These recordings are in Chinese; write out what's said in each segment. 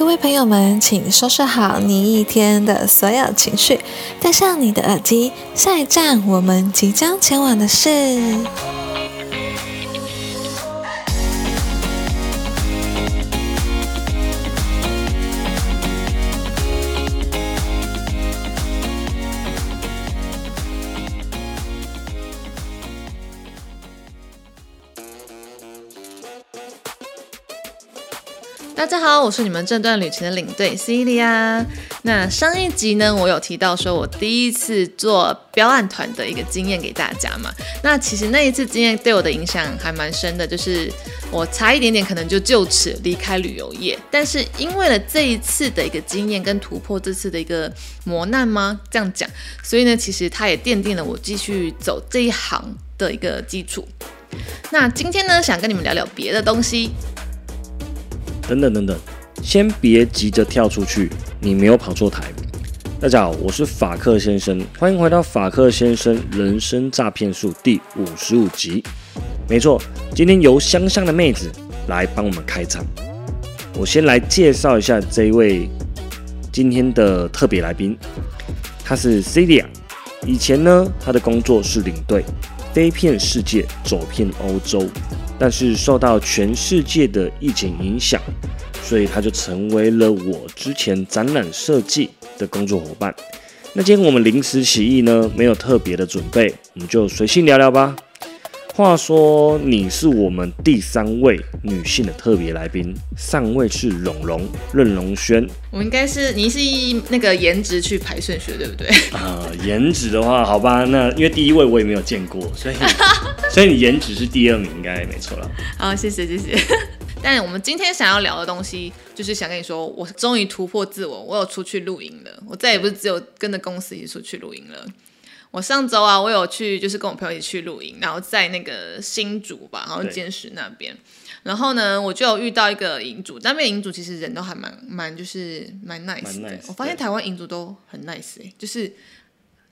各位朋友们，请收拾好你一天的所有情绪，带上你的耳机，下一站我们即将前往的是。好，我是你们这段旅程的领队 Celia。那上一集呢，我有提到说我第一次做标案团的一个经验给大家嘛。那其实那一次经验对我的影响还蛮深的，就是我差一点点可能就就此离开旅游业。但是因为了这一次的一个经验跟突破，这次的一个磨难吗？这样讲，所以呢，其实它也奠定了我继续走这一行的一个基础。那今天呢，想跟你们聊聊别的东西。等等等等，先别急着跳出去，你没有跑错台。大家好，我是法克先生，欢迎回到法克先生人生诈骗术第五十五集。没错，今天由香香的妹子来帮我们开场。我先来介绍一下这一位今天的特别来宾，她是 Celia。以前呢，她的工作是领队，飞遍世界，走遍欧洲。但是受到全世界的疫情影响，所以他就成为了我之前展览设计的工作伙伴。那今天我们临时起意呢，没有特别的准备，我们就随性聊聊吧。话说你是我们第三位女性的特别来宾，上位是蓉蓉任蓉萱。我应该是你是以那个颜值去排顺序，对不对？啊，颜值的话，好吧，那因为第一位我也没有见过，所以。所以你颜值是第二名，应该没错了。好，谢谢谢谢。但我们今天想要聊的东西，就是想跟你说，我终于突破自我，我有出去露营了。我再也不是只有跟着公司一起出去露营了。我上周啊，我有去，就是跟我朋友一起去露营，然后在那个新竹吧，然后坚石那边。然后呢，我就有遇到一个营主，那边营主其实人都还蛮蛮，就是蛮 nice 的。我发现台湾营主都很 nice 哎，就是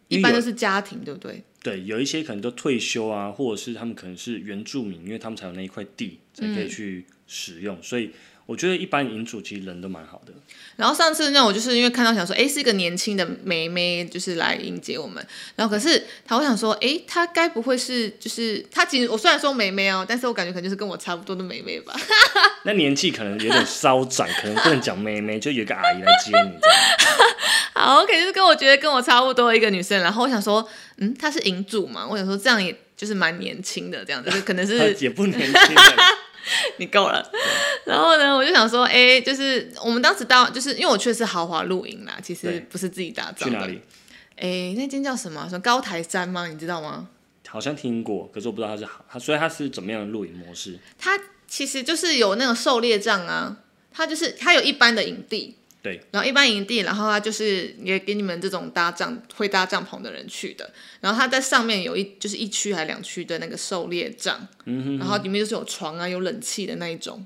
一般都是家庭，对不对？对，有一些可能都退休啊，或者是他们可能是原住民，因为他们才有那一块地才可以去使用，所以我觉得一般营主其实人都蛮好的。然后上次那我就是因为看到想说，哎，是一个年轻的妹妹，就是来迎接我们。然后可是她我想说，哎，她该不会是就是她其实我虽然说妹妹哦，但是我感觉可能就是跟我差不多的妹妹吧。那年纪可能有点稍长，可能不能讲妹妹，就有一个阿姨来接你。好，OK，就是跟我觉得跟我差不多一个女生。然后我想说，嗯，她是银主嘛？我想说这样也就是蛮年轻的，这样子可能是 也不年轻。你够了。然后呢，我就想说，哎，就是我们当时到，就是因为我去的是豪华露营啦，其实不是自己打造的。去哪里？哎，那间叫什么？什么高台山吗？你知道吗？好像听过，可是我不知道它是好，它所以它是怎么样的露营模式？它其实就是有那种狩猎帐啊，它就是它有一般的营地。对，然后一般营地，然后他就是也给你们这种搭帐会搭帐篷的人去的。然后他在上面有一就是一区还两区的那个狩猎帐，嗯哼，然后里面就是有床啊，有冷气的那一种。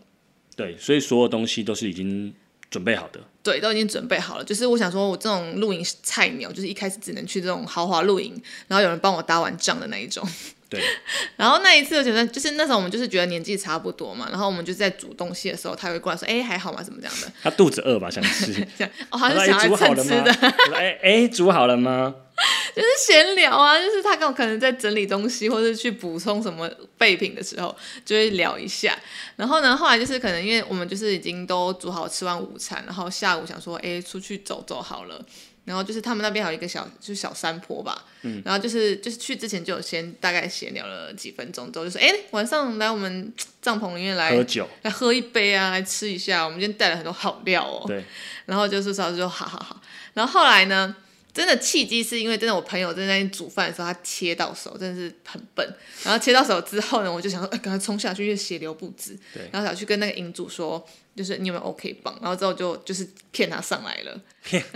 对，所以所有东西都是已经准备好的。对，都已经准备好了。就是我想说，我这种露营菜鸟，就是一开始只能去这种豪华露营，然后有人帮我搭完帐的那一种。对，然后那一次我觉得，就是那时候我们就是觉得年纪差不多嘛，然后我们就在煮东西的时候，他会过来说：“哎，还好吗？怎么这样的？”他肚子饿吧，想吃。这样哦，他是想来蹭吃的。哎哎，煮好了吗？就是闲聊啊，就是他跟我可能在整理东西，或者去补充什么备品的时候，就会聊一下。然后呢，后来就是可能因为我们就是已经都煮好吃完午餐，然后下午想说：“哎，出去走走好了。”然后就是他们那边还有一个小，就是小山坡吧。嗯。然后就是就是去之前就有先大概闲聊了几分钟，之后就说：“哎，晚上来我们帐篷里面来喝酒，来喝一杯啊，来吃一下。我们今天带了很多好料哦。”对。然后就是说就好好好。然后后来呢，真的契机是因为真的我朋友在那煮饭的时候，他切到手，真的是很笨。然后切到手之后呢，我就想说，哎，赶快冲下去，因为血流不止。对。然后想去跟那个银主说，就是你有没有 OK 帮？然后之后就就是骗他上来了。骗。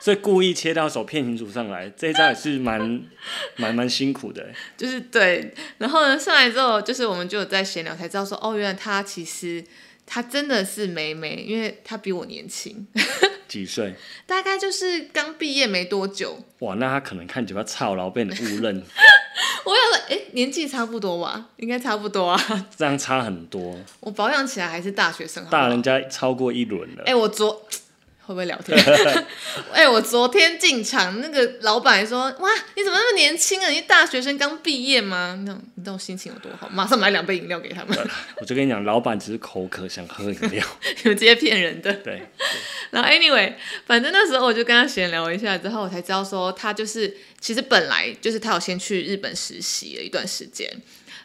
所以故意切到手骗银主上来，这一招也是蛮蛮蛮辛苦的。就是对，然后呢上来之后，就是我们就有在闲聊，才知道说，哦，原来他其实他真的是美美，因为他比我年轻。几岁？大概就是刚毕业没多久。哇，那他可能看起来操劳被你误认。我想说，哎、年纪差不多吧，应该差不多啊。这样差很多，我保养起来还是大学生好好大人家超过一轮了哎、。我昨会不会聊天？哎、我昨天进场，那个老板说：“哇，你怎么那么年轻啊？你大学生刚毕业吗？”那种你知道我心情有多好？马上买两杯饮料给他们，我就跟你讲，老板只是口渴，想喝饮料。你们这些骗人的。对，然后 anyway，反正那时候我就跟他闲聊一下，之后我才知道说他就是其实本来就是他有先去日本实习了一段时间，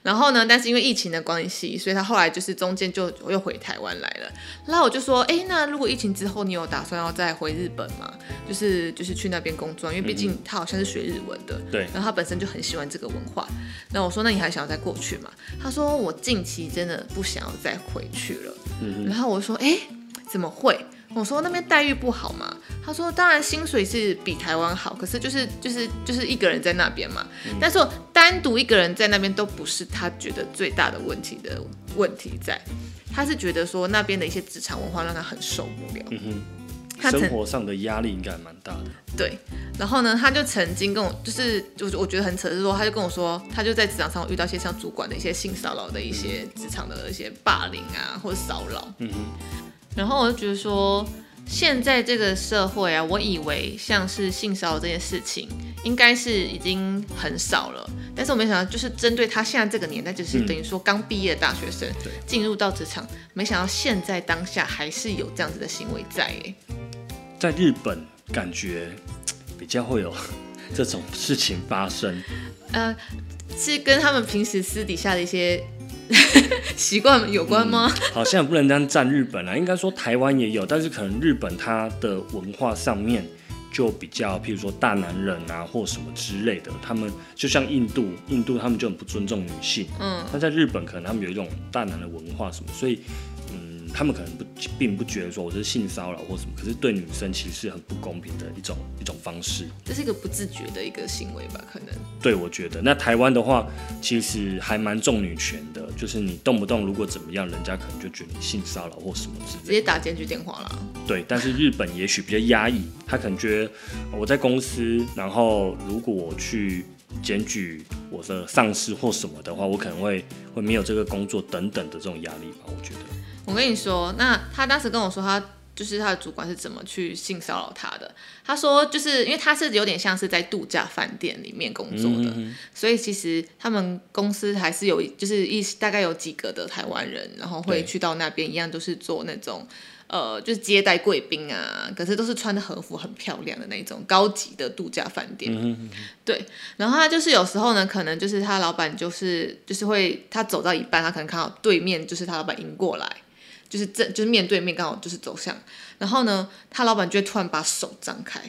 然后呢，但是因为疫情的关系，所以他后来就是中间就又回台湾来了。然后我就说，哎，那如果疫情之后你有打算要再回日本嘛？就是就是去那边工作，因为毕竟他好像是学日文的，对然后他本身就很喜欢这个文化。那我说，那你还想要再过去吗？他说我近期真的不想要再回去了。嗯然后我说，哎，怎么会？我说那边待遇不好嘛？他说当然薪水是比台湾好，可是就是就是就是一个人在那边嘛。但是我单独一个人在那边都不是他觉得最大的问题的问题在，他是觉得说那边的一些职场文化让他很受不了。他生活上的压力应该蛮大的。对，然后呢，他就曾经跟我，就是就是我觉得很扯，是说他就跟我说，他就在职场上遇到一些像主管的一些性骚扰的一些职场的一些霸凌啊，或者骚扰。嗯然后我就觉得说，现在这个社会啊，我以为像是性骚扰这件事情，应该是已经很少了，但是我没想到，就是针对他现在这个年代，就是等于说刚毕业的大学生进入到职场，没想到现在当下还是有这样子的行为在哎。在日本，感觉比较会有 这种事情发生。呃，是跟他们平时私底下的一些 习惯有关吗？好像也不能这样站日本啊，应该说台湾也有，但是可能日本它的文化上面就比较，譬如说大男人啊或什么之类的，他们就像印度，印度他们就很不尊重女性，嗯，那在日本可能他们有一种大男的文化什么，所以嗯，他们可能不并不觉得说我这是性骚扰或什么，可是对女生其实是很不公平的一种一种方式。这是一个不自觉的一个行为吧？可能对，我觉得那台湾的话，其实还蛮重女权的，就是你动不动如果怎么样，人家可能就觉得你性骚扰或什么之直类的。接打检举电话啦。对，但是日本也许比较压抑，他可能觉得呃我在公司，然后如果我去检举我的上司或什么的话，我可能会会没有这个工作等等的这种压力吧，我觉得。我跟你说，那他当时跟我说他。就是他的主管是怎么去性骚扰他的？他说，就是因为他是有点像是在度假饭店里面工作的，所以其实他们公司还是有，就是一大概有几个的台湾人，然后会去到那边，一样都是做那种呃，就是接待贵宾啊，可是都是穿的和服很漂亮的那种高级的度假饭店。对，然后他就是有时候呢，可能就是他老板就是就是会他走到一半，他可能看到对面就是他老板迎过来，就是正就是面对面刚好就是走向，然后呢，他老板就会突然把手张开。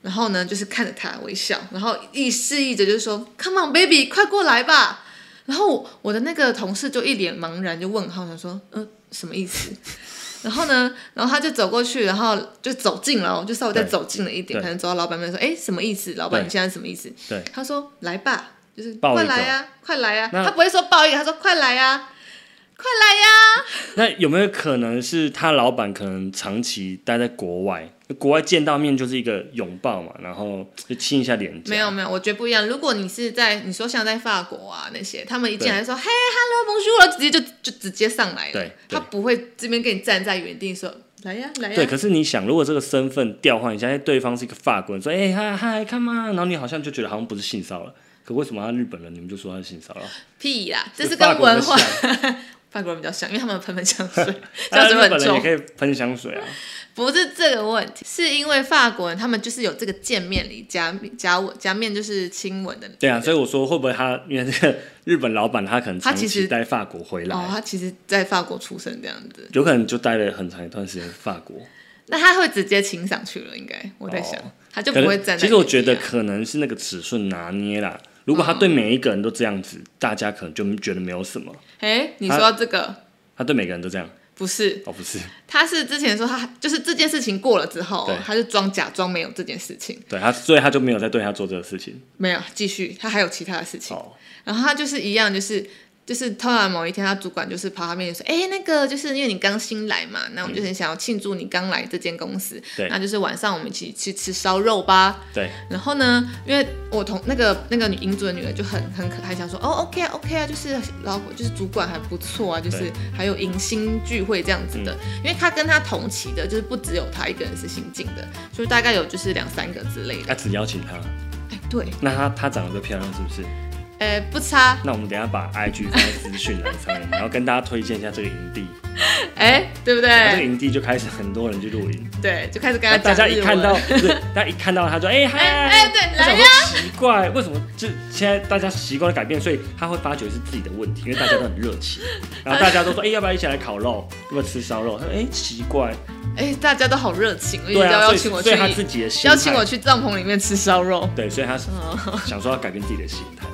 然后呢，就是看着他微笑，然后意示意着就是说，Come on, baby，快过来吧。然后我我的那个同事就一脸茫然，就问号，想说，嗯、什么意思？然后呢，然后他就走过去，然后就走近了哦，就稍微再走近了一点，对可能走到老板面前说，哎，什么意思？老板，你现在什么意思？对，他说来吧，就是快来呀、快来呀、那他不会说抱一个，他说快来呀、快来呀、那有没有可能是他老板可能长期待在国外，国外见到面就是一个拥抱嘛，然后就亲一下脸颊？没有没有，我觉得不一样。如果你是在你说像在法国啊那些，他们一进来就说嘿，hello，bonjour，直接就就直接上来了，他不会这边跟你站在原地说来呀来呀。对，可是你想，如果这个身份调换一下，哎对方是一个法国人，说哎嗨嗨干嘛？然后你好像就觉得好像不是性骚扰，可为什么他日本人你们就说他是性骚扰？屁啦，这是跟法国人文化像 法国人比较香，因为他们喷喷香水，香水很重日本也可。以喷香水啊。不是这个问题，是因为法国人他们就是有这个见面礼加加吻加面就是亲吻的。对啊，所以我说会不会他因为这个日本老板他可能长他其实期在法国回来，哦，他其实在法国出生这样子，有可能就待了很长一段时间法国。那他会直接亲上去了，应该我在想，哦他就不会站在啊。其实我觉得可能是那个尺寸拿捏啦。如果他对每一个人都这样子，大家可能就觉得没有什么。哎，你说到这个？他对每个人都这样，不是，哦，不是，他是之前说他就是这件事情过了之后，他就装假装没有这件事情，对他，所以他就没有再对他做这个事情。没有继续，他还有其他的事情。哦，然后他就是一样，就是就是突然某一天，他主管就是跑他面前说：“哎、那个就是因为你刚新来嘛，那我们就很想要庆祝你刚来这间公司，对那就是晚上我们一起去吃烧肉吧。”对，然后呢，因为我同那个那个女银主的女儿就很很可爱，想说哦，OK 啊，OK 啊，就是老婆就是主管还不错啊，就是还有迎新聚会这样子的。因为他跟他同期的，就是不只有他一个人是新进的，就是大概有就是两三个之类的。他只邀请他，哎，对，那他他长得都漂亮，是不是？哎，不差，那我们等一下把 IG 放在资讯栏上面，然后跟大家推荐一下这个营地。哎，对不对这个？营地就开始很多人去露营，对，就开始跟那大家讲日文家一看到，不是，大家一看到他就哎嗨，哎哎，对，来呀说，奇怪，为什么就现在大家习惯的改变，所以他会发觉是自己的问题，因为大家都很热情，然后大家都说，哎、要不要一起来烤肉？要不要吃烧肉？他说，哎、奇怪，哎，大家都好热情，对啊，所以要邀请我去所以，他自己的心，邀请我去帐篷里面吃烧肉。对，所以他哦想说要改变自己的心态，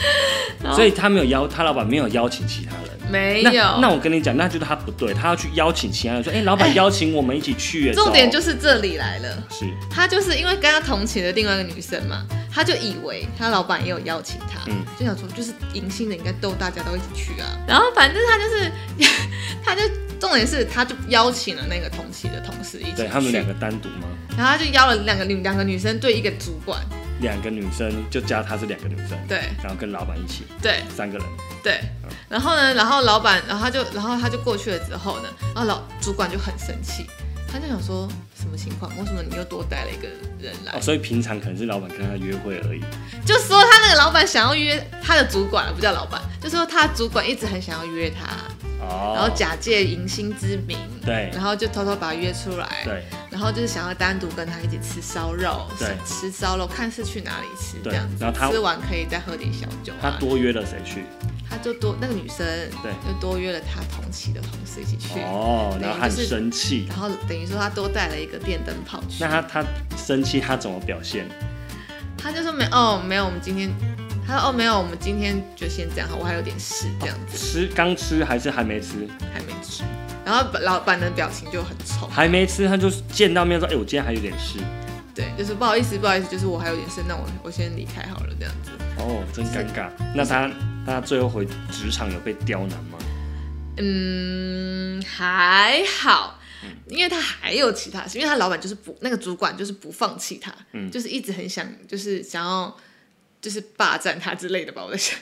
所以他没有邀，他老板没有邀请其他人。没有，那我跟你讲，那就是他不对，他要去邀请其他人，说，哎、老板邀请我们一起去，重点就是是这里来了。是他就是因为跟他同期的另外一个女生嘛，他就以为他老板也有邀请他，嗯就想说就是迎新的应该逗大家都一起去啊。然后反正他就是，他就重点是他就邀请了那个同期的同事一起去，对他们两个单独吗？然后他就邀了两个女两个女生对一个主管，两个女生就加她是两个女生，对。然后跟老板一起对。三个人，对，然后呢，然后老板，然后他就然后他就过去了之后呢，然后老主管就很生气，他就想说什么情况？为什么你又多带了一个人来？哦，所以平常可能是老板跟他约会而已。就说他那个老板想要约他的主管，不叫老板，就说他主管一直很想要约他，哦，然后假借迎新之名，对然后就偷偷把他约出来，对然后就是想要单独跟他一起吃烧肉，对吃烧肉，看是去哪里吃这样子，然后他吃完可以再喝点小酒他啊，多约了谁去？他就多那个女生，对就多约了他同期的同事一起去，哦，然后他很就是生气。然后等于说他多带了一个电灯泡去，那他他生气，他怎么表现？他就说没哦没有，我们今天。他说：“哦，没有，我们今天就先这样，我还有点事，这样子吃刚吃还是还没吃？还没吃。”然后老板的表情就很丑，还没吃，他就见到面说：“哎、我今天还有点事。对，就是不好意思，不好意思，就是我还有点事，那我我先离开好了，这样子。”哦，真尴尬。那他他最后回职场有被刁难吗？嗯，还好，因为他还有其他事，因为他老板就是不那个主管就是不放弃他，嗯就是一直很想就是想要就是霸占他之类的吧，我在想。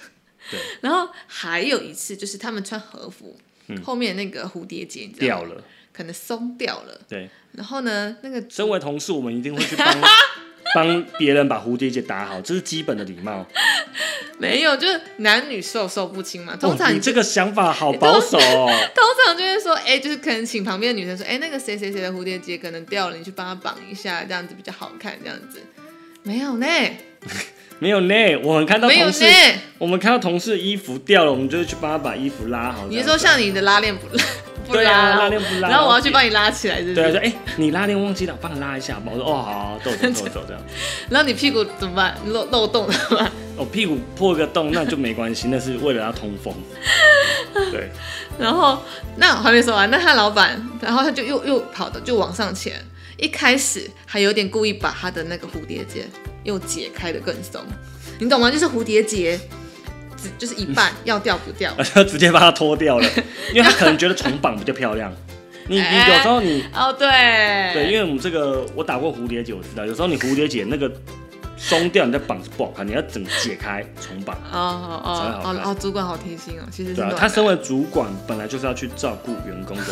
对。然后还有一次就是他们穿和服，后面那个蝴蝶结你知道，掉了。可能松掉了。对，然后呢，那个身为同事，我们一定会去帮 帮别人把蝴蝶结打好，这是基本的礼貌。没有，就是男女授受不亲嘛。通常哦、你这个想法好保守哦。通常就是说，哎、就是可能请旁边的女生说，哎、那个谁谁谁的蝴蝶结可能掉了，你去帮他绑一下，这样子比较好看，这样子。没有呢，没有呢，我们看到同事，呢。我们看到同事衣服掉了，我们就会去帮他把衣服拉好。你是说像你的拉链不不对啊，拉，链不拉，然后我要去帮你拉起来，是不对？说哎、你拉链忘记了，我帮你拉一下吧。我说哦，好好，走走 走走这样。然后你屁股怎么办？漏漏洞怎么办？我、屁股破个洞那就没关系，那是为了要通风。对，然后那我还没说完，那他老板，然后他就又又跑的就往上前，一开始还有点故意把他的那个蝴蝶结又解开的更松，你懂吗？就是蝴蝶结只就是一半，要掉不掉。我 就直接把它脱掉了，因为他可能觉得重绑比较漂亮。你你哎有时候你哦，对，对，因为我们这个我打过蝴蝶结，我知道有时候你蝴蝶结那个松掉，你再绑是不好看，你要整解开重绑。哦哦哦哦哦，主管好贴心哦，其实对啊，他身为主管，本来就是要去照顾员工的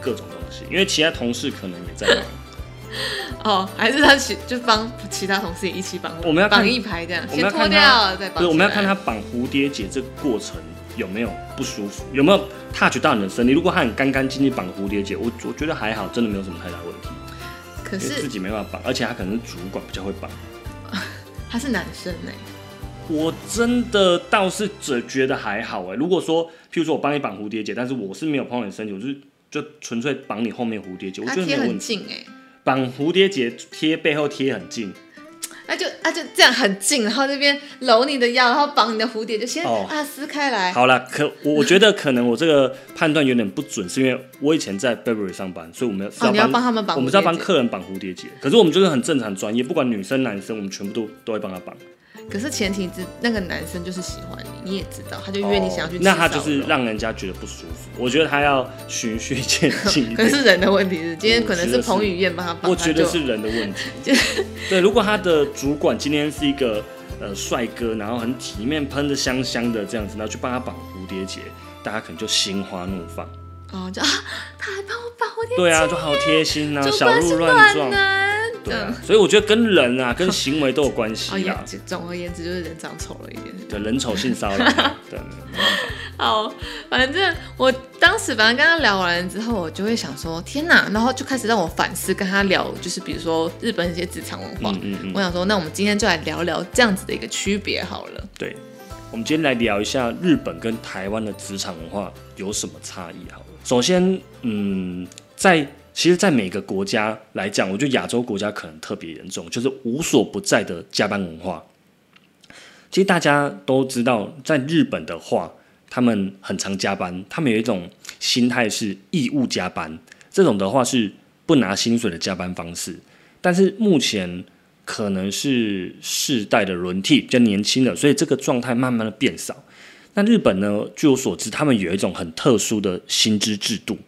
各种东西，因为其他同事可能也在忙。哦，还是他其就帮其他同事也一起绑，我们要看绑一排这样，先脱我们要看他掉再绑起来。不是，我们要看他绑蝴蝶结这个过程有没有不舒服，有没有 touch 到你的身体。如果他很干干净净绑蝴蝶结，我我觉得还好，真的没有什么太大问题。可因为自是己没办法绑，而且他可能是主管比较会绑。他是男生哎，我真的倒是只觉得还好哎。如果说，譬如说我帮你绑蝴蝶结，但是我是没有碰到你身体，我就是就纯粹绑你后面蝴蝶结，我觉得没有问题。近哎，绑蝴蝶结贴背后贴很近，那就那就这样很近，然后这边搂你的腰，然后绑你的蝴蝶，就先哦啊撕开来。好啦，可我我觉得可能我这个判断有点不准，是因为我以前在 Burberry 上班，所以我们要哦，你要帮、他们绑我们是要帮客人绑蝴蝶结，可是我们就是很正常专业，不管女生男生，我们全部都都会帮他绑。可是前提之那个男生就是喜欢你，你也知道，他就约你想要去哦那他就是让人家觉得不舒服。我觉得他要循序渐进可点。是人的问题是，今天可能是彭于晏帮他绑，我觉得是人的问题。对，如果他的主管今天是一个呃帅哥，然后很体面，喷的香香的这样子，然后去帮他绑蝴蝶结，大家可能就心花怒放。哦，就啊，他还帮我绑蝴蝶结，对啊，就好贴心啊，小鹿乱撞。男，对啊，所以我觉得跟人啊，跟行为都有关哦，系也啊。总而言之就是人长丑了一点。对，人丑性骚扰，对，没办法。好，反正我当时反正跟他聊完之后，我就会想说，天哪，然后就开始让我反思，跟他聊，就是比如说日本一些职场文化。嗯嗯嗯我想说，那我们今天就来聊聊这样子的一个区别好了。对，我们今天来聊一下日本跟台湾的职场文化有什么差异好了。首先，嗯，在其实，在每个国家来讲，我觉得亚洲国家可能特别严重，就是无所不在的加班文化。其实大家都知道，在日本的话，他们很常加班，他们有一种心态是义务加班，这种的话是不拿薪水的加班方式。但是目前可能是世代的轮替，比较年轻的，所以这个状态慢慢的变少。那日本呢？据我所知，他们有一种很特殊的薪资制度。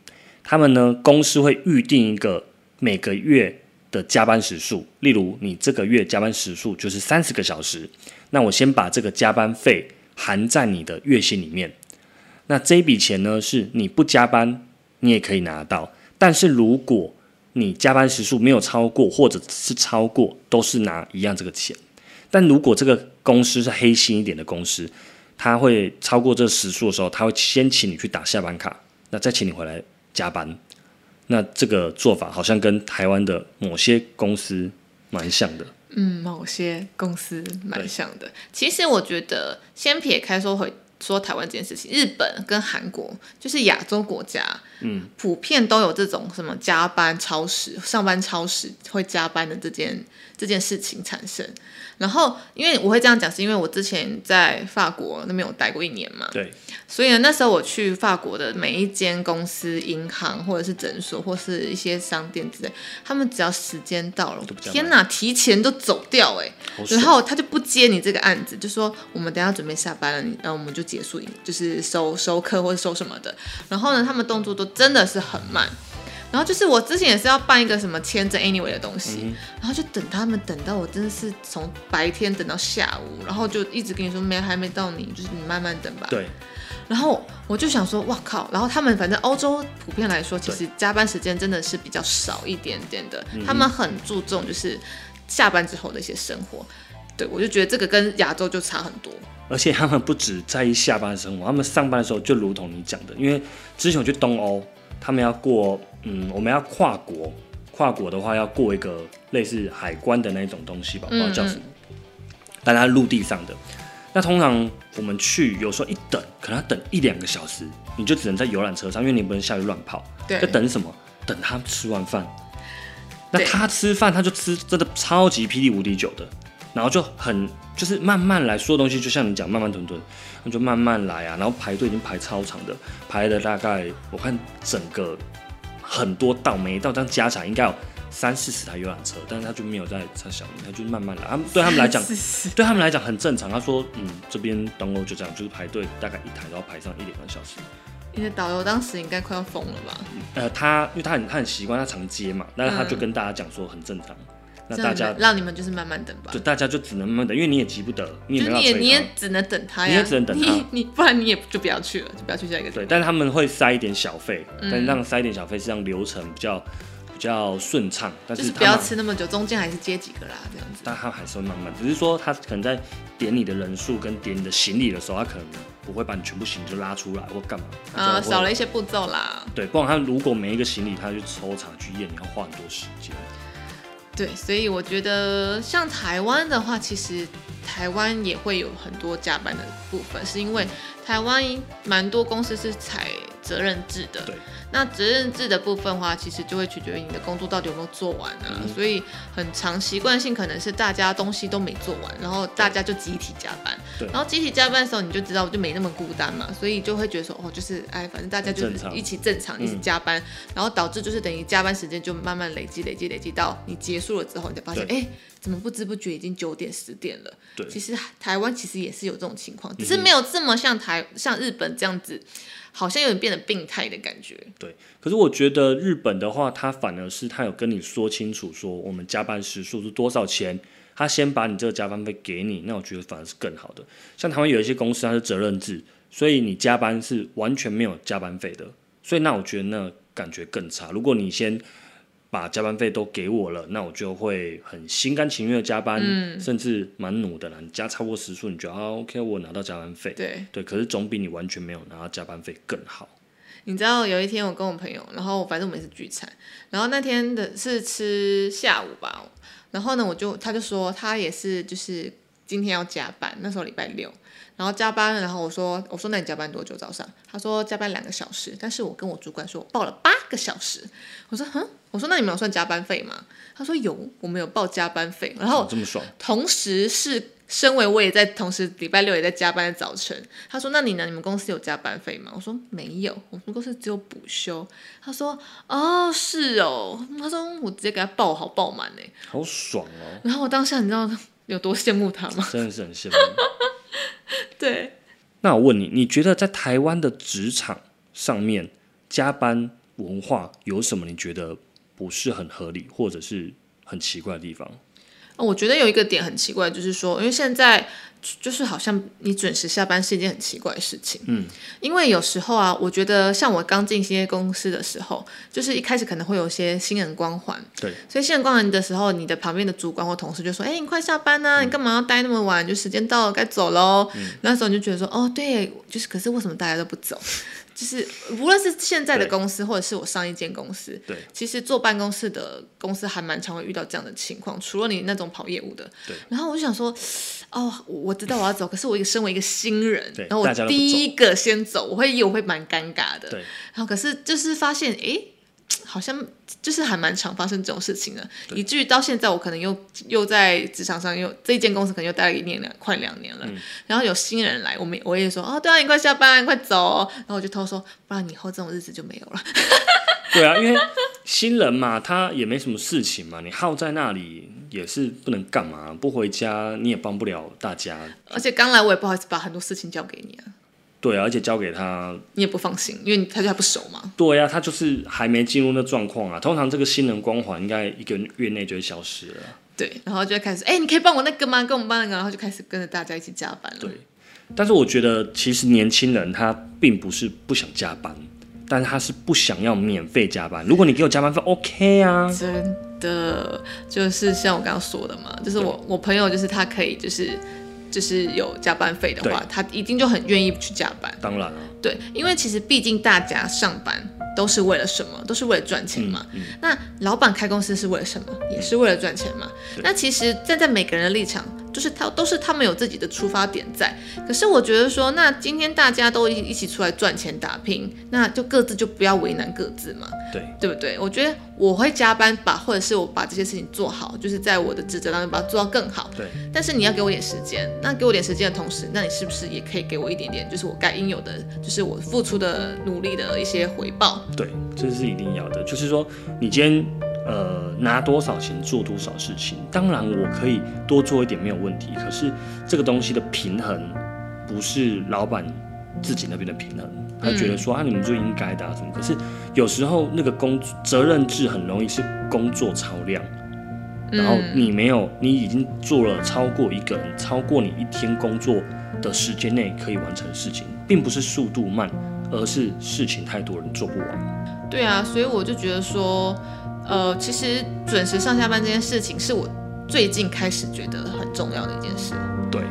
他们呢，公司会预定一个每个月的加班时数，例如你这个月加班时数就是三十个小时，那我先把这个加班费含在你的月薪里面。那这一笔钱呢，是你不加班你也可以拿到，但是如果你加班时数没有超过，或者是超过，都是拿一样这个钱。但如果这个公司是黑心一点的公司，他会超过这时数的时候，他会先请你去打下班卡，那再请你回来加班。那这个做法好像跟台湾的某些公司蛮像的。嗯，某些公司蛮像的。其实我觉得，先撇开说回说台湾这件事情，日本跟韩国就是亚洲国家，嗯，普遍都有这种什么加班超时、上班超时会加班的这件这件事情产生。然后，因为我会这样讲，是因为我之前在法国那边有待过一年嘛，对，所以呢，那时候我去法国的每一间公司、银行或者是诊所或是一些商店之类，他们只要时间到了天哪，提前都走掉哎、然后他就不接你这个案子，就说我们等下准备下班了，你然后我们就结束，就是收收客或者收什么的。然后呢，他们动作都真的是很慢。然后就是我之前也是要办一个什么签证 anyway 的东西，然后就等他们等到我真的是从白天等到下午，然后就一直跟你说没还没到你，就是你慢慢等吧。对，然后我就想说，哇靠！然后他们反正欧洲普遍来说，其实加班时间真的是比较少一点点的，他们很注重就是下班之后的一些生活。对我就觉得这个跟亚洲就差很多。而且他们不只在意下班生活，他们上班的时候就如同你讲的，因为之前我去东欧，他们要过，嗯，我们要跨国，跨国的话要过一个类似海关的那种东西吧，不知道叫什么，但它陆地上的。那通常我们去，有时候一等，可能要等一两个小时，你就只能在游览车上，因为你不能下去乱跑。对在等什么？等他吃完饭。那他吃饭，他就吃真的超级霹雳无敌久的，然后就很就是慢慢来，所有东西就像你讲慢慢吞吞，那就慢慢来啊。然后排队已经排超长的，排了大概我看整个很多道，每一道这样加起来应该有三四十台游览车，但是他就没有在在想他就慢慢来。他们对他们来讲，对他们来讲很正常。他说，嗯，这边东欧就这样，就是排队大概一台都要排上一两个小时。你的导游当时应该快要疯了吧？呃，他因为他很他很习惯，他常接嘛，但是他就跟大家讲说很正常。那大家让你们就是慢慢等吧就。大家就只能慢慢等，因为你也急不得，你也没办法你也你也只能等他呀，你也只能等他你你不然你也就不要去了，就不要去下一个地对，但是他们会塞一点小费，嗯但是让塞一点小费是让流程比较比较顺畅，但就是是不要吃那么久，中间还是接几个啦，这样子。但他还是会慢慢，只是说他可能在点你的人数跟点你的行李的时候，他可能不会把你全部行李就拉出来或干嘛，他啊、少了一些步骤啦。对，不然他如果每一个行李他去抽查去验，你要花很多时间。对，所以我觉得像台湾的话，其实台湾也会有很多加班的部分，是因为台湾蛮多公司是采责任制的。对。那责任制的部分的话，其实就会取决于你的工作到底有没有做完啊。嗯所以很长习惯性可能是大家东西都没做完，然后大家就集体加班。对然后集体加班的时候，你就知道就没那么孤单嘛，所以就会觉得说，哦，就是哎，反正大家就是一起正常一起加班，然后导致就是等于加班时间就慢慢累积累积累积到你结束了之后，你才发现，哎，怎么不知不觉已经九点十点了？对嗯其实台湾其实也是有这种情况，只是没有这么像台像日本这样子，好像有点变得病态的感觉。对，可是我觉得日本的话，他反而是他有跟你说清楚，说我们加班时数是多少钱，他先把你这个加班费给你，那我觉得反而是更好的。像台湾有一些公司它是责任制，所以你加班是完全没有加班费的，所以那我觉得那感觉更差。如果你先把加班费都给我了，那我就会很心甘情愿的加班，甚至蛮努的啦。你加超过时数，你觉得啊 OK，我拿到加班费，对，对，可是总比你完全没有拿到加班费更好。你知道有一天我跟我朋友，然后反正我们也是聚餐，然后那天的是吃下午吧，然后呢我就他就说他也是就是今天要加班，那时候礼拜六，然后加班，然后我说我说那你加班多久早上？他说加班两个小时，但是我跟我主管说我报了八个小时，我说哼，我说那你们有算加班费吗？他说有，我们有报加班费，然后哦这么爽，同时是身为我也在同时礼拜六也在加班的早晨，他说：“那你呢？你们公司有加班费吗？”我说：“没有，我们公司只有补休。”他说：“哦，是哦。”他说：“我直接给他报好报满呢。好爽哦！”然后我当下你知道有多羡慕他吗？真的是很羡慕。对，那我问你，你觉得在台湾的职场上面加班文化有什么你觉得不是很合理或者是很奇怪的地方？我觉得有一个点很奇怪，就是说，因为现在就是好像你准时下班是一件很奇怪的事情。嗯，因为有时候啊，我觉得像我刚进新业公司的时候，就是一开始可能会有一些新人光环，对，所以新人光环的时候，你的旁边的主管或同事就说：“哎、你快下班嗯呐、你干嘛要待那么晚？就时间到了，该走喽。那时候你就觉得说：“哦，对，就是可是为什么大家都不走？”就是无论是现在的公司，或者是我上一间公司，对，其实坐办公室的公司还蛮常会遇到这样的情况，除了你那种跑业务的。对。然后我就想说，哦，我我知道我要走，可是我一个身为一个新人，对然后我第一个先走，我会我会蛮尴尬的。对。然后可是就是发现，诶，好像就是还蛮常发生这种事情的，以至于到现在我可能又又在职场上又这一间公司可能又待了一年两快两年了，然后有新人来，我们我也说哦，对啊，你快下班，你快走哦、然后我就偷说，不然以后这种日子就没有了。对啊，因为新人嘛，他也没什么事情嘛，你耗在那里也是不能干嘛，不回家你也帮不了大家。而且刚来我也不好意思把很多事情交给你啊，对啊，而且交给他，你也不放心，因为他就还不熟嘛。对啊，他就是还没进入那状况啊。通常这个新人光环应该一个月内就会消失了。对，然后就会开始，哎、你可以帮我那个吗？跟我们帮那个，然后就开始跟着大家一起加班了。对但是我觉得，其实年轻人他并不是不想加班，但是他是不想要免费加班。如果你给我加班费，OK 啊，真的就是像我刚刚说的嘛，就是我我朋友就是他可以就是就是有加班费的话，他一定就很愿意去加班。当然啊，对，因为其实毕竟大家上班都是为了什么？都是为了赚钱嘛。嗯那老板开公司是为了什么？也是为了赚钱嘛。那其实站在每个人的立场，就是他都是他们有自己的出发点在。可是我觉得说，那今天大家都一一起出来赚钱打拼，那就各自就不要为难各自嘛。对对不对？我觉得我会加班把，或者是我把这些事情做好，就是在我的职责当中把它做到更好。对但是你要给我点时间，那给我点时间的同时，那你是不是也可以给我一点点，就是我该应有的，就是我付出的努力的一些回报？对，这是一定要的。就是说，你今天呃拿多少钱做多少事情，当然我可以多做一点没有问题。可是这个东西的平衡不是老板自己那边的平衡，他觉得说、啊你们就应该的啊什么。可是有时候那个工责任制很容易是工作超量。然后你没有，你已经做了超过一个人，超过你一天工作的时间内可以完成的事情，并不是速度慢，而是事情太多人做不完。对啊，所以我就觉得说，呃，其实准时上下班这件事情是我最近开始觉得很重要的一件事。对，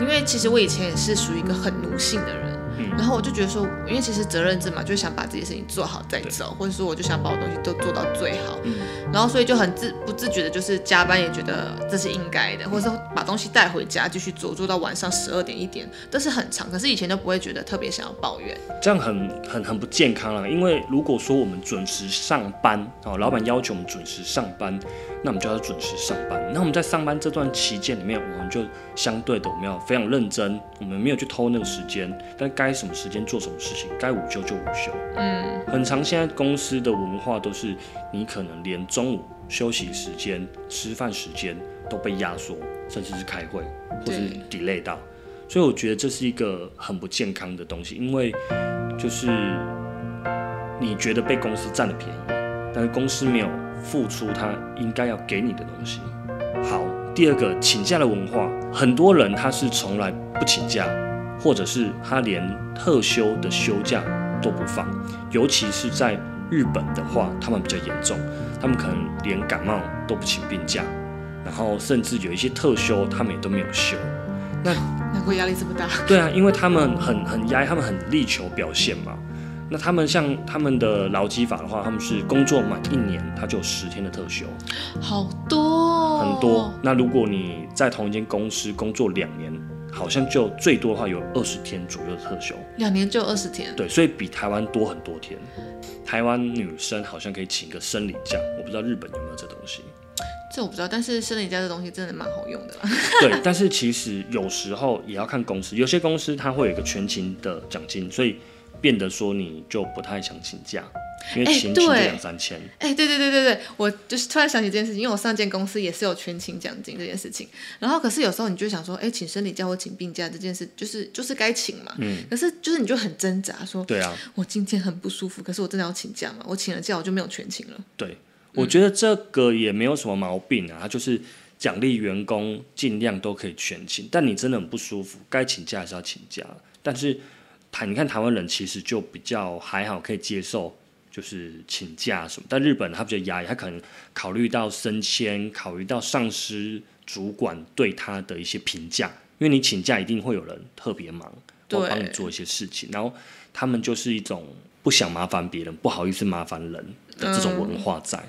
因为其实我以前也是属于一个很奴性的人，然后我就觉得说，因为其实责任制嘛，就想把这些事情做好再走，或者说我就想把我东西都做到最好，然后所以就很自不自觉的，就是加班也觉得这是应该的，或者说把东西带回家继续做，做到晚上十二点一点，都是很长。可是以前都不会觉得特别想要抱怨，这样很很很不健康了。因为如果说我们准时上班哦，老板要求我们准时上班，那我们就要准时上班。那我们在上班这段期间里面，我们就相对的我们要非常认真，我们没有去偷那个时间，但该什么时间做什么事情，该午休就午休。嗯，很长。现在公司的文化都是，你可能连中午休息时间、吃饭时间都被压缩，甚至是开会或是 delay 到。所以我觉得这是一个很不健康的东西，因为就是你觉得被公司占了便宜，但是公司没有付出他应该要给你的东西。好，第二个请假的文化，很多人他是从来不请假，或者是他连特休的休假都不放，尤其是在日本的话，他们比较严重，他们可能连感冒都不请病假，然后甚至有一些特休他们也都没有休。那难怪压力这么大。对啊，因为他们很很压，他们很力求表现嘛。那他们像他们的劳基法的话，他们是工作满一年，他就有十天的特休，好多很多。那如果你在同一间公司工作两年，好像就最多的话有二十天左右的特休。两年就二十天？对，所以比台湾多很多天。台湾女生好像可以请个生理假，我不知道日本有没有这东西。这我不知道，但是生理假这东西真的蛮好用的啦。对，但是其实有时候也要看公司，有些公司它会有一个全勤的奖金，所以变得说你就不太想请假，因为请请两三千。哎，对对对对对，我就是突然想起这件事情，因为我上间公司也是有全勤奖金这件事情，然后可是有时候你就想说，哎，请生理假或请病假这件事，就是就是该请嘛。嗯。可是就是你就很挣扎，说，对啊，我今天很不舒服，可是我真的要请假嘛？我请了假，我就没有全勤了。对。我觉得这个也没有什么毛病啊，他就是奖励员工尽量都可以全勤，但你真的很不舒服，该请假还是要请假。但是台你看台湾人其实就比较还好，可以接受就是请假什么。但日本他比较压抑，他可能考虑到升迁，考虑到上司主管对他的一些评价，因为你请假一定会有人特别忙，会帮你做一些事情，然后他们就是一种不想麻烦别人，不好意思麻烦人的这种文化在。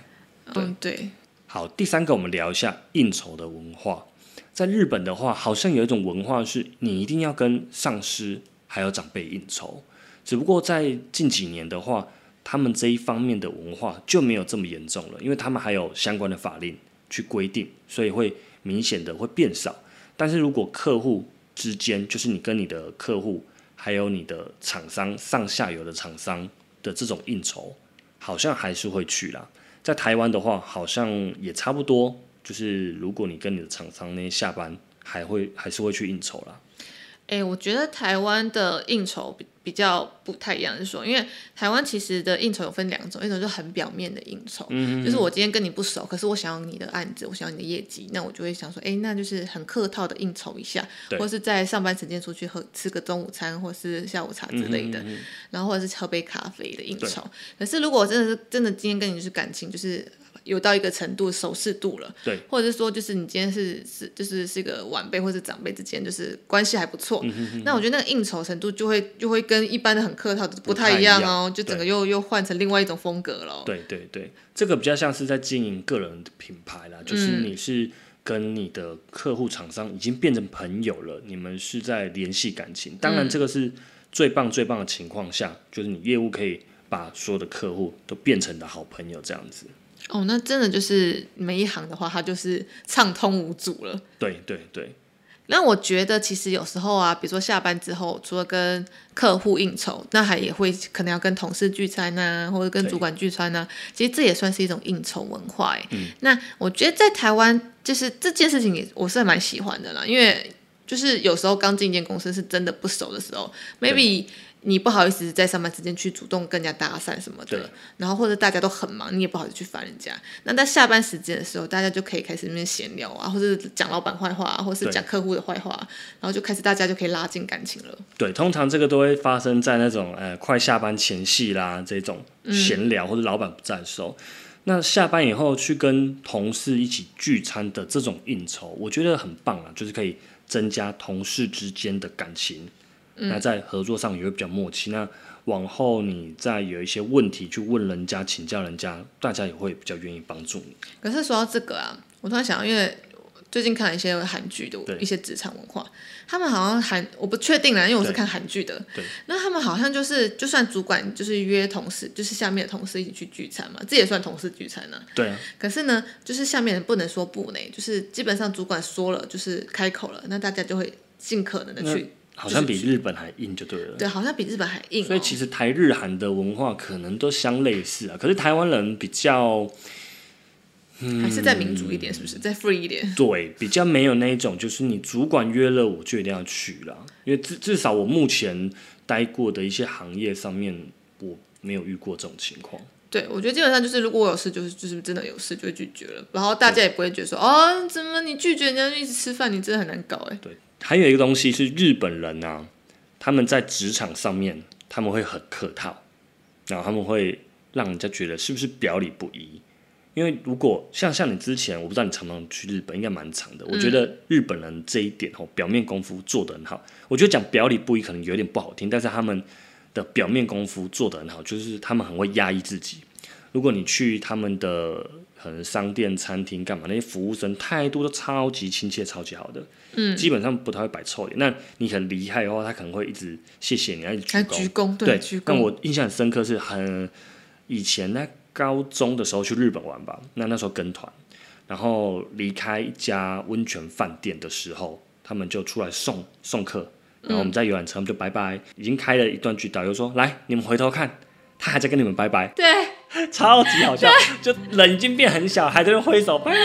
嗯，对。好，第三个，我们聊一下应酬的文化。在日本的话，好像有一种文化是，你一定要跟上司还有长辈应酬。只不过在近几年的话，他们这一方面的文化就没有这么严重了，因为他们还有相关的法令去规定，所以会明显的会变少。但是如果客户之间，就是你跟你的客户，还有你的厂商上下游的厂商的这种应酬，好像还是会去啦。在台湾的话，好像也差不多，就是如果你跟你的厂商那些下班，还会还是会去应酬啦。哎，我觉得台湾的应酬比比较不太一样，是说，因为台湾其实的应酬有分两种，一种就很表面的应酬，就是我今天跟你不熟，可是我想要你的案子，我想要你的业绩，那我就会想说，哎，那就是很客套的应酬一下，或是在上班时间出去喝吃个中午餐，或是下午茶之类的，然后或者是喝杯咖啡的应酬。可是如果真的是真的今天跟你是感情，就是。有到一个程度，熟视度了，对，或者是说，就是你今天是是就是是一个晚辈或者长辈之间，就是关系还不错，那我觉得那个应酬程度就会就会跟一般的很客套的不太一样哦，就整个又又换成另外一种风格了。对对对，这个比较像是在经营个人的品牌啦，就是你是跟你的客户厂商已经变成朋友了，你们是在联系感情。当然，这个是最棒最棒的情况下，就是你业务可以把所有的客户都变成的好朋友这样子。哦，那真的就是每一行的话，它就是畅通无阻了。对对对。那我觉得其实有时候啊，比如说下班之后，除了跟客户应酬，那还也会可能要跟同事聚餐呐，或者跟主管聚餐呐。其实这也算是一种应酬文化哎。嗯。那我觉得在台湾，就是这件事情也我是蛮喜欢的啦，因为就是有时候刚进一间公司是真的不熟的时候，maybe。你不好意思在上班时间去主动跟人家搭讪什么的，然后或者大家都很忙，你也不好意思去烦人家。那在下班时间的时候，大家就可以开始那边闲聊啊，或者讲老板坏话，或者是讲客户的坏话，然后就开始大家就可以拉近感情了。对，通常这个都会发生在那种呃快下班前夕啦，这种闲聊或者老板不在的时候。那下班以后去跟同事一起聚餐的这种应酬，我觉得很棒啊，就是可以增加同事之间的感情。那在合作上也会比较默契。那往后你再有一些问题去问人家、请教人家，大家也会比较愿意帮助你。可是说到这个啊，我突然想到，因为最近看了一些韩剧的一些职场文化，他们好像韩我不确定啦，因为我是看韩剧的。对。那他们好像就是，就算主管就是约同事，就是下面的同事一起去聚餐嘛，这也算同事聚餐呢、对啊，可是呢，就是下面人不能说不呢，就是基本上主管说了，就是开口了，那大家就会尽可能的去，好像比日本还硬就对了。对，好像比日本还硬、哦。所以其实台日韩的文化可能都相类似啊，可是台湾人比较还是再民主一点，是不是？再 free 一点。对，比较没有那一种，就是你主管约了我就一定要去啦。因为至至少我目前待过的一些行业上面，我没有遇过这种情况。对，我觉得基本上就是，如果我有事，就是就是真的有事就会拒绝了，然后大家也不会觉得说，哦，怎么你拒绝人家就一直吃饭，你真的很难搞哎。还有一个东西是日本人啊，他们在职场上面他们会很客套，然后他们会让人家觉得是不是表里不一。因为如果像像你之前，我不知道你常不常去日本，应该蛮长的。我觉得日本人这一点哦，表面功夫做得很好。我觉得讲表里不一可能有点不好听，但是他们的表面功夫做得很好，就是他们很会压抑自己。如果你去他们的可能商店、餐厅干嘛，那些服务生态度都超级亲切、超级好的，嗯，基本上不太会摆臭脸。那你很厉害的话，他可能会一直谢谢你，一直还鞠躬。鞠躬，对鞠，躬。但我印象很深刻是很以前在高中的时候去日本玩吧，那那时候跟团，然后离开一家温泉饭店的时候，他们就出来送送客，然后我们在游览车，就拜拜，已经开了一段距，导游说来你们回头看，他还在跟你们拜拜，对，超级好笑，就人已经变很小，还在那挥手拜拜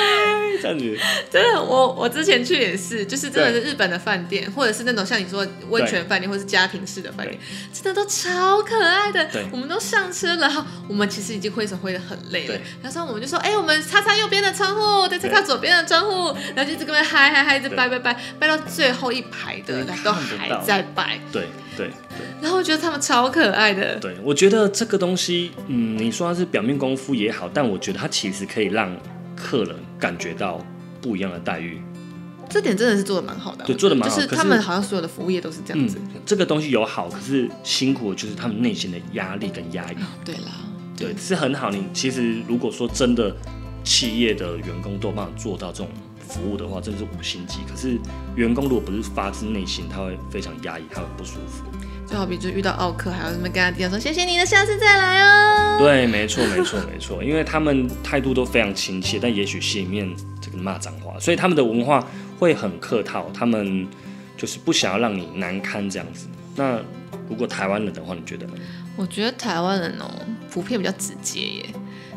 这样子，真的，我我之前去也是，就是真的是日本的饭店，或者是那种像你说的温泉饭店，或是家庭式的饭店，真的都超可爱的。对。我们都上车了，然后我们其实已经挥手挥的很累了。对，然后我们就说，哎、我们擦擦右边的窗户，再擦擦左边的窗户，然后就一直跟他嗨嗨嗨，一直拜拜拜，拜到最后一排的对都还在拜，对对对。然后我觉得他们超可爱的。对，我觉得这个东西，嗯，你说它是表面功夫也好，但我觉得它其实可以让客人感觉到不一样的待遇。这点真的是做的蛮好的啊，对做的蛮好就是他们好像所有的服务业都是这样嗯子。，这个东西有好，可是辛苦的就是他们内心的压力跟压抑。对啦，对，是很好。你其实如果说真的企业的员工都有办法做到这种服务的话，真的是五星级。可是员工如果不是发自内心，他会非常压抑，他会不舒服。就好比就遇到奥克，还要这么跟他讲说谢谢你的，下次再来哦。对，没错，没错，没错，因为他们态度都非常亲切，但也许心里面这个骂脏话，所以他们的文化会很客套，他们就是不想要让你难堪这样子。那如果台湾人的话，你觉得呢？我觉得台湾人哦，普遍比较直接耶，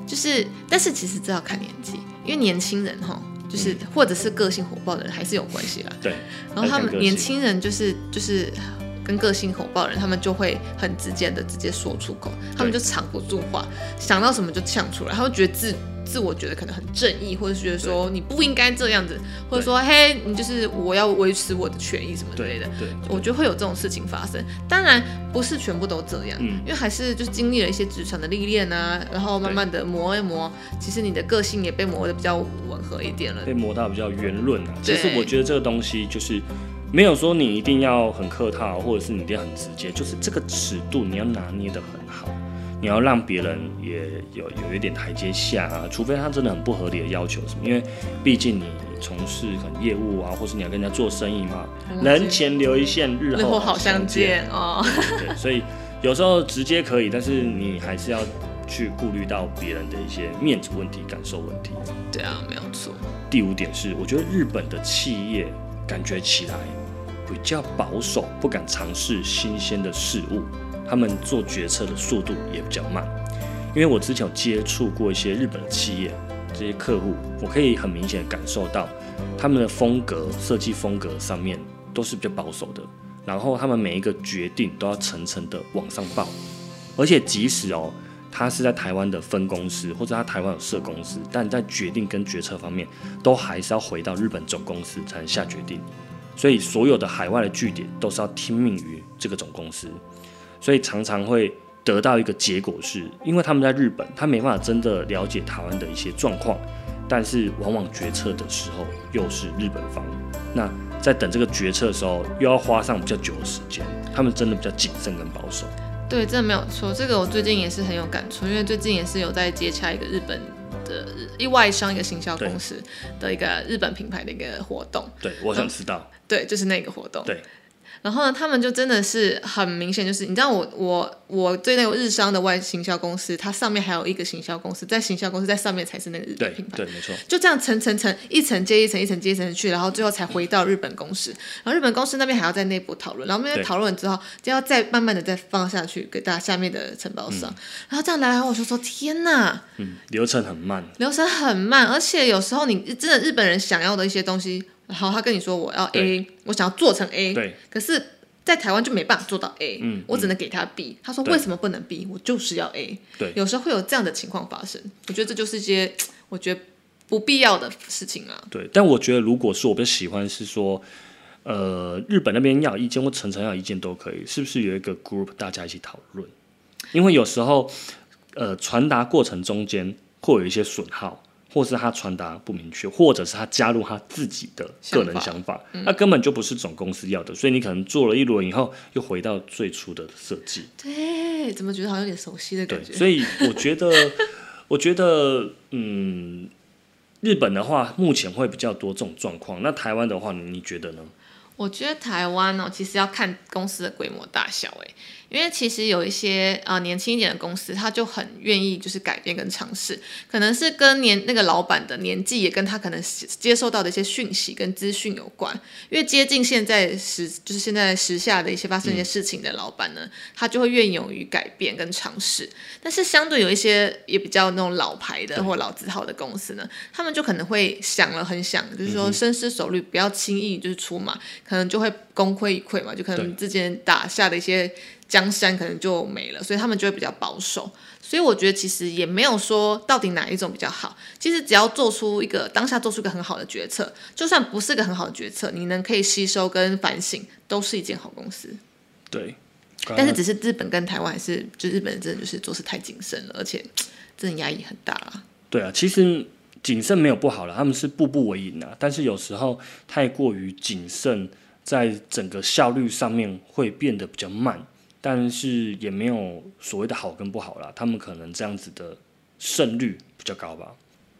就是，但是其实这要看年纪，因为年轻人哈，就是、或者是个性火爆的人还是有关系啦。对，然后他们年轻人就是就是跟个性火爆的人，他们就会很直接的直接说出口，他们就藏不住话，想到什么就呛出来，他会觉得自自我觉得可能很正义，或者是觉得说你不应该这样子，或者说嘿你就是我要维持我的权益什么之类的。对，我觉得会有这种事情发生，当然不是全部都这样，嗯因为还是就是经历了一些职场的历练啊，然后慢慢的磨一磨，其实你的个性也被磨得比较吻合一点了。被磨到比较圆润啊。其对实我觉得这个东西就是没有说你一定要很客套，或者是你一定要很直接，就是这个尺度你要拿捏的很好。你要让别人也有有一点台阶下啊，除非他真的很不合理的要求什么，因为毕竟你从事可能业务啊，或是你要跟人家做生意嘛，人前留一线，日后好相见哦。对，所以有时候直接可以，但是你还是要去顾虑到别人的一些面子问题、感受问题。对啊，没有错。第五点是，我觉得日本的企业感觉起来比较保守，不敢尝试新鲜的事物，他们做决策的速度也比较慢。因为我之前有接触过一些日本的企业，这些客户，我可以很明显的感受到他们的风格、设计风格上面都是比较保守的，然后他们每一个决定都要层层的往上报，而且即使哦，他是在台湾的分公司，或者他台湾有设公司，但在决定跟决策方面，都还是要回到日本总公司才能下决定。所以所有的海外的据点都是要听命于这个总公司，所以常常会得到一个结果是，因为他们在日本，他没办法真的了解台湾的一些状况，但是往往决策的时候又是日本方。那在等这个决策的时候，又要花上比较久的时间。他们真的比较谨慎跟保守。对，真的没有错。这个我最近也是很有感触，因为最近也是有在接洽一个日本的一外商一个行销公司的一个日本品牌的一个活动。对，我想知道。对，就是那个活动。对。然后呢，他们就真的是很明显，就是你知道，我我我对那个日商的外行销公司，它上面还有一个行销公司，在行销公司在上面才是那个日本品牌，对，没错，就这样层层层一层接一层，一层接一层去，然后最后才回到日本公司，然后日本公司那边还要在内部讨论，然后那边讨论之后，就要再慢慢的再放下去给大家下面的承包商，然后这样来来我就说天哪，嗯，流程很慢，流程很慢，而且有时候你真的日本人想要的一些东西，然后他跟你说我要 A，我想要做成 A，对，可是。在台湾就没办法做到 A，嗯，我只能给他 B。他说为什么不能 B？我就是要 A。对，有时候会有这样的情况发生。我觉得这就是一些 我觉得不必要的事情啊。对，但我觉得如果是我比较喜欢是说，呃，日本那边要意见或陈诚要意见都可以，是不是有一个 group 大家一起讨论？因为有时候，呃，传达过程中间会有一些损耗。或是他传达不明确，或者是他加入他自己的个人想法，那根本就不是总公司要的，所以你可能做了一轮以后，又回到最初的设计。对，怎么觉得好像有点熟悉的感觉？所以我觉得，我觉得，嗯，日本的话目前会比较多这种状况。那台湾的话，你觉得呢？我觉得台湾呢，其实要看公司的规模大小，哎。因为其实有一些呃年轻一点的公司，他就很愿意就是改变跟尝试，可能是跟年那个老板的年纪也跟他可能接受到的一些讯息跟资讯有关。因为接近现在时就是现在时下的一些发生一些事情的老板呢，他就会愿意勇于改变跟尝试。但是相对有一些也比较那种老牌的或老字号的公司呢，他们就可能会想了很想，就是说深思熟虑，不要轻易就是出马，可能就会功亏一篑嘛，就可能之前打下的一些。江山可能就没了，所以他们就会比较保守。所以我觉得其实也没有说到底哪一种比较好。其实只要做出一个当下做出一个很好的决策，就算不是个很好的决策，你能可以吸收跟反省，都是一件好公司。对。但是只是日本跟台湾还是，就日本真的就是做事太谨慎了，而且真的压力很大了。对啊，其实谨慎没有不好了，他们是步步为营啊。但是有时候太过于谨慎，在整个效率上面会变得比较慢。但是也没有所谓的好跟不好啦，他们可能这样子的胜率比较高吧。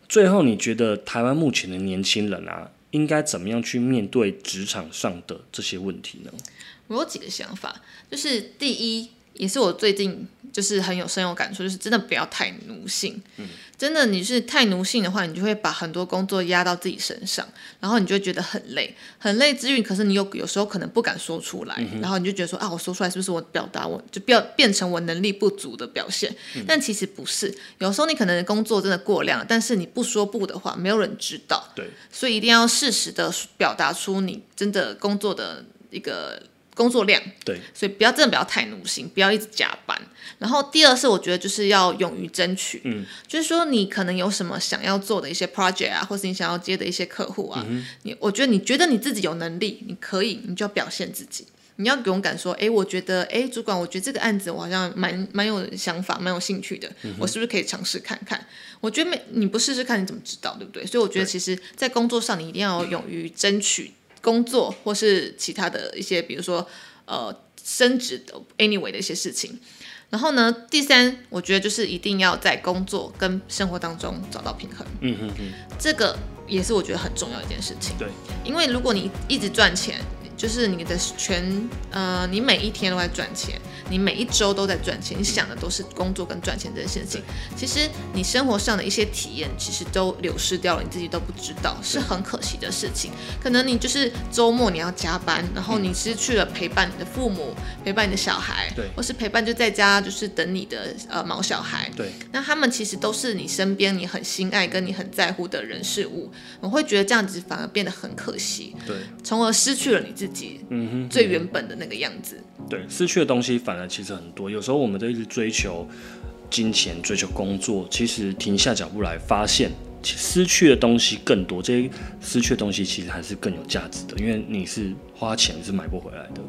最后，你觉得台湾目前的年轻人啊，应该怎么样去面对职场上的这些问题呢？我有几个想法，就是第一，也是我最近就是很有深有感触，就是真的不要太奴性。嗯。真的，你是太奴性的话，你就会把很多工作压到自己身上，然后你就会觉得很累，很累之余，可是你有有时候可能不敢说出来，然后你就觉得说啊，我说出来是不是我表达我就变变成我能力不足的表现？但其实不是，有时候你可能工作真的过量，但是你不说不的话，没有人知道。对，所以一定要适时的表达出你真的工作的一个。工作量对，所以不要真的不要太奴性，不要一直加班。然后第二是我觉得就是要勇于争取，嗯，就是说你可能有什么想要做的一些 project 啊，或是你想要接的一些客户啊，你我觉得你觉得你自己有能力，你可以，你就要表现自己，你要勇敢说，哎，我觉得，哎，主管，我觉得这个案子我好像蛮蛮有想法，蛮有兴趣的，我是不是可以尝试看看？我觉得没你不试试看你怎么知道，对不对？所以我觉得其实，在工作上你一定要勇于争取。工作或是其他的一些，比如说呃升职的 anyway 的一些事情。然后呢，第三，我觉得就是一定要在工作跟生活当中找到平衡。嗯嗯嗯，这个也是我觉得很重要一件事情。对，因为如果你一直赚钱。就是你的全呃，你每一天都在赚钱，你每一周都在赚钱，你想的都是工作跟赚钱这件事情。其实你生活上的一些体验，其实都流失掉了，你自己都不知道，是很可惜的事情。可能你就是周末你要加班，然后你失去了陪伴你的父母，陪伴你的小孩，对，或是陪伴就在家就是等你的呃毛小孩，对。那他们其实都是你身边你很心爱跟你很在乎的人事物，我会觉得这样子反而变得很可惜，对，从而失去了你自己。嗯哼，最原本的那个样子。对，失去的东西反而其实很多。有时候我们都一直追求金钱，追求工作，其实停下脚步来，发现失去的东西更多。这些失去的东西其实还是更有价值的，因为你是花钱是买不回来的。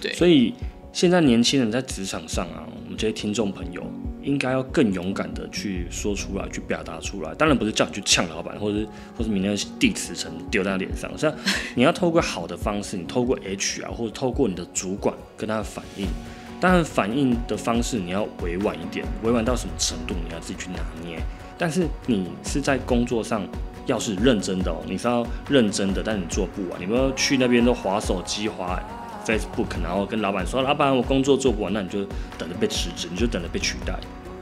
对，所以现在年轻人在职场上啊，我们这些听众朋友应该要更勇敢的去说出来，去表达出来。当然不是叫你去呛老板，或者是或者明天递辞呈丢在他脸上，像你要透过好的方式，你透过 HR 或者透过你的主管跟他反应。当然反应的方式你要委婉一点，委婉到什么程度你要自己去拿捏。但是你是在工作上要是认真的哦，你是要认真的，但你做不完，你不要去那边都划手机划。Facebook，然后跟老板说：“老板，我工作做不完，那你就等着被辞职，你就等着被取代。”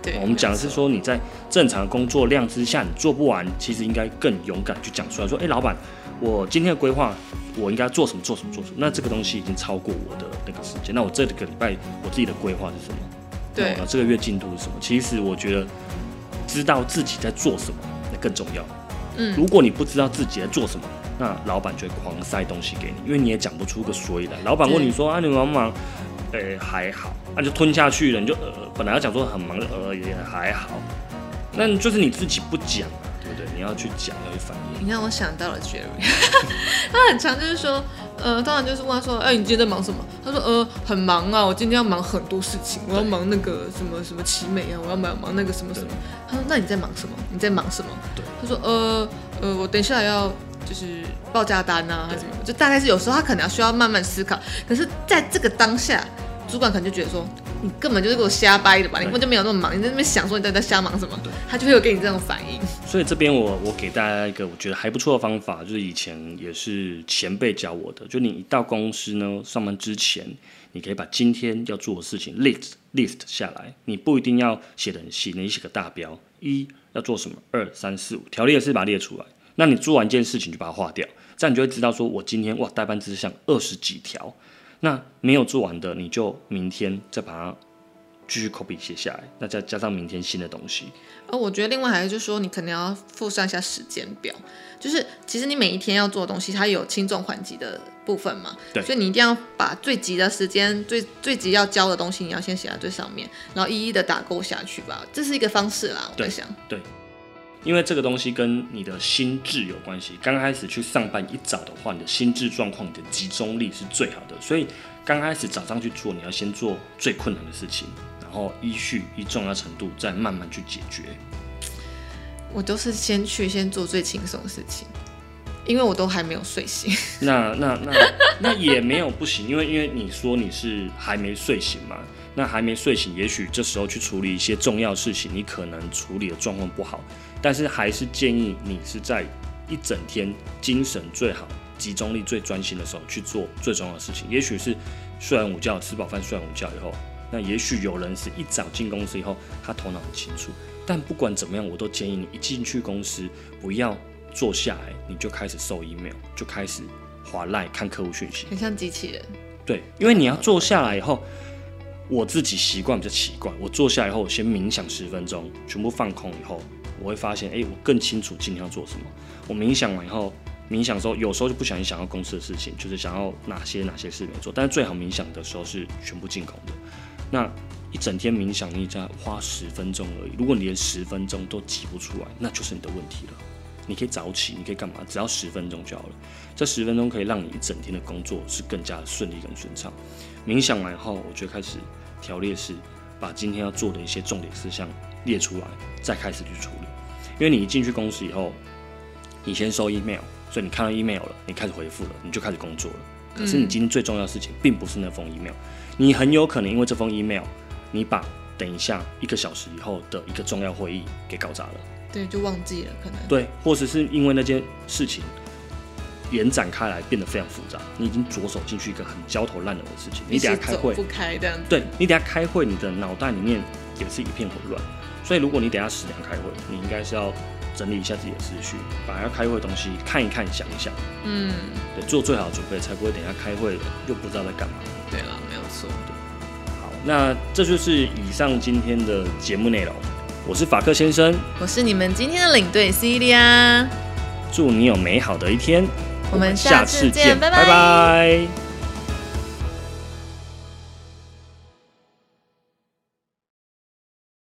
对，我们讲的是说你在正常工作量之下，你做不完，其实应该更勇敢去讲出来，说：“哎，老板，我今天的规划，我应该做什么？做什么？做什么？那这个东西已经超过我的那个时间。那我这个礼拜我自己的规划是什么？对，这个月进度是什么？其实我觉得知道自己在做什么，那更重要。嗯，如果你不知道自己在做什么，那老板就会狂塞东西给你，因为你也讲不出个所以来。老板问你说啊，你忙不忙？诶，还好，那就吞下去了。你就呃，本来要讲说很忙，呃，也还好。那就是你自己不讲，对不对？你要去讲，要去反应。你让我想到了 Jerry，他很常就是说，呃，当然就是问他说，哎，你今天在忙什么？他说，呃，很忙啊，我今天要忙很多事情，我要忙那个什么什么奇美啊，我要忙忙那个什么什么。他说，那你在忙什么？你在忙什么？对。他说，呃呃，我等一下要。就是报价单啊，还是什么？就大概是有时候他可能要需要慢慢思考。可是在这个当下，主管可能就觉得说，你根本就是给我瞎掰的吧？你根本就没有那么忙，你在那边想说你在在瞎忙什么？他就会有给你这种反应。所以这边我我给大家一个我觉得还不错的方法，就是以前也是前辈教我的，就你一到公司呢上班之前，你可以把今天要做的事情 list list 下来。你不一定要写的很细，你写个大标，一要做什么，二三四五条列式把它列出来。那你做完一件事情就把它划掉，这样你就会知道说，我今天哇代办事项二十几条，那没有做完的，你就明天再把它继续 copy 写下来，那再加上明天新的东西。而我觉得另外还是就是说，你可能要附上一下时间表，就是其实你每一天要做的东西，它有轻重缓急的部分嘛，对，所以你一定要把最急的时间、最最急要交的东西，你要先写在最上面，然后一一的打勾下去吧，这是一个方式啦，我在想，对。因为这个东西跟你的心智有关系。刚开始去上班一早的话，你的心智状况、你的集中力是最好的。所以刚开始早上去做，你要先做最困难的事情，然后依序依重要程度再慢慢去解决。我都是先去先做最轻松的事情，因为我都还没有睡醒。那那那那也没有不行，因为因为你说你是还没睡醒嘛。那还没睡醒，也许这时候去处理一些重要事情，你可能处理的状况不好。但是还是建议你是在一整天精神最好、集中力最专心的时候去做最重要的事情。也许是睡完午觉、吃饱饭、睡完午觉以后，那也许有人是一早进公司以后，他头脑很清楚。但不管怎么样，我都建议你一进去公司，不要坐下来你就开始收 email，就开始划赖看客户讯息，很像机器人。对，因为你要坐下来以后。我自己习惯比较奇怪，我坐下来以后，我先冥想十分钟，全部放空以后，我会发现，哎，我更清楚今天要做什么。我冥想完以后，冥想的时候，有时候就不小心想到公司的事情，就是想要哪些哪些事没做。但是最好冥想的时候是全部进空的。那一整天冥想，你只要花十分钟而已。如果你连十分钟都挤不出来，那就是你的问题了。你可以早起，你可以干嘛？只要十分钟就好了。这十分钟可以让你一整天的工作是更加顺利、更顺畅。冥想完后，我就开始条列式，把今天要做的一些重点事项列出来，再开始去处理。因为你一进去公司以后，你先收 email，所以你看到 email 了，你开始回复了，你就开始工作了。可是你今天最重要的事情，并不是那封 email，你很有可能因为这封 email，你把等一下一个小时以后的一个重要会议给搞砸了。对，就忘记了可能。对，或者是因为那件事情延展开来变得非常复杂，你已经着手进去一个很焦头烂额的事情，你等下开会不开这样。对你等下开会，你的脑袋里面也是一片混乱。所以如果你等下十点开会，你应该是要整理一下自己的思绪，把要开会的东西看一看、想一想。嗯，对，做最好的准备，才不会等下开会又不知道在干嘛。对了，没有错。对，好，那这就是以上今天的节目内容。我是法克先生，我是你们今天的领队 Celia，祝你有美好的一天，我们下次见，拜拜。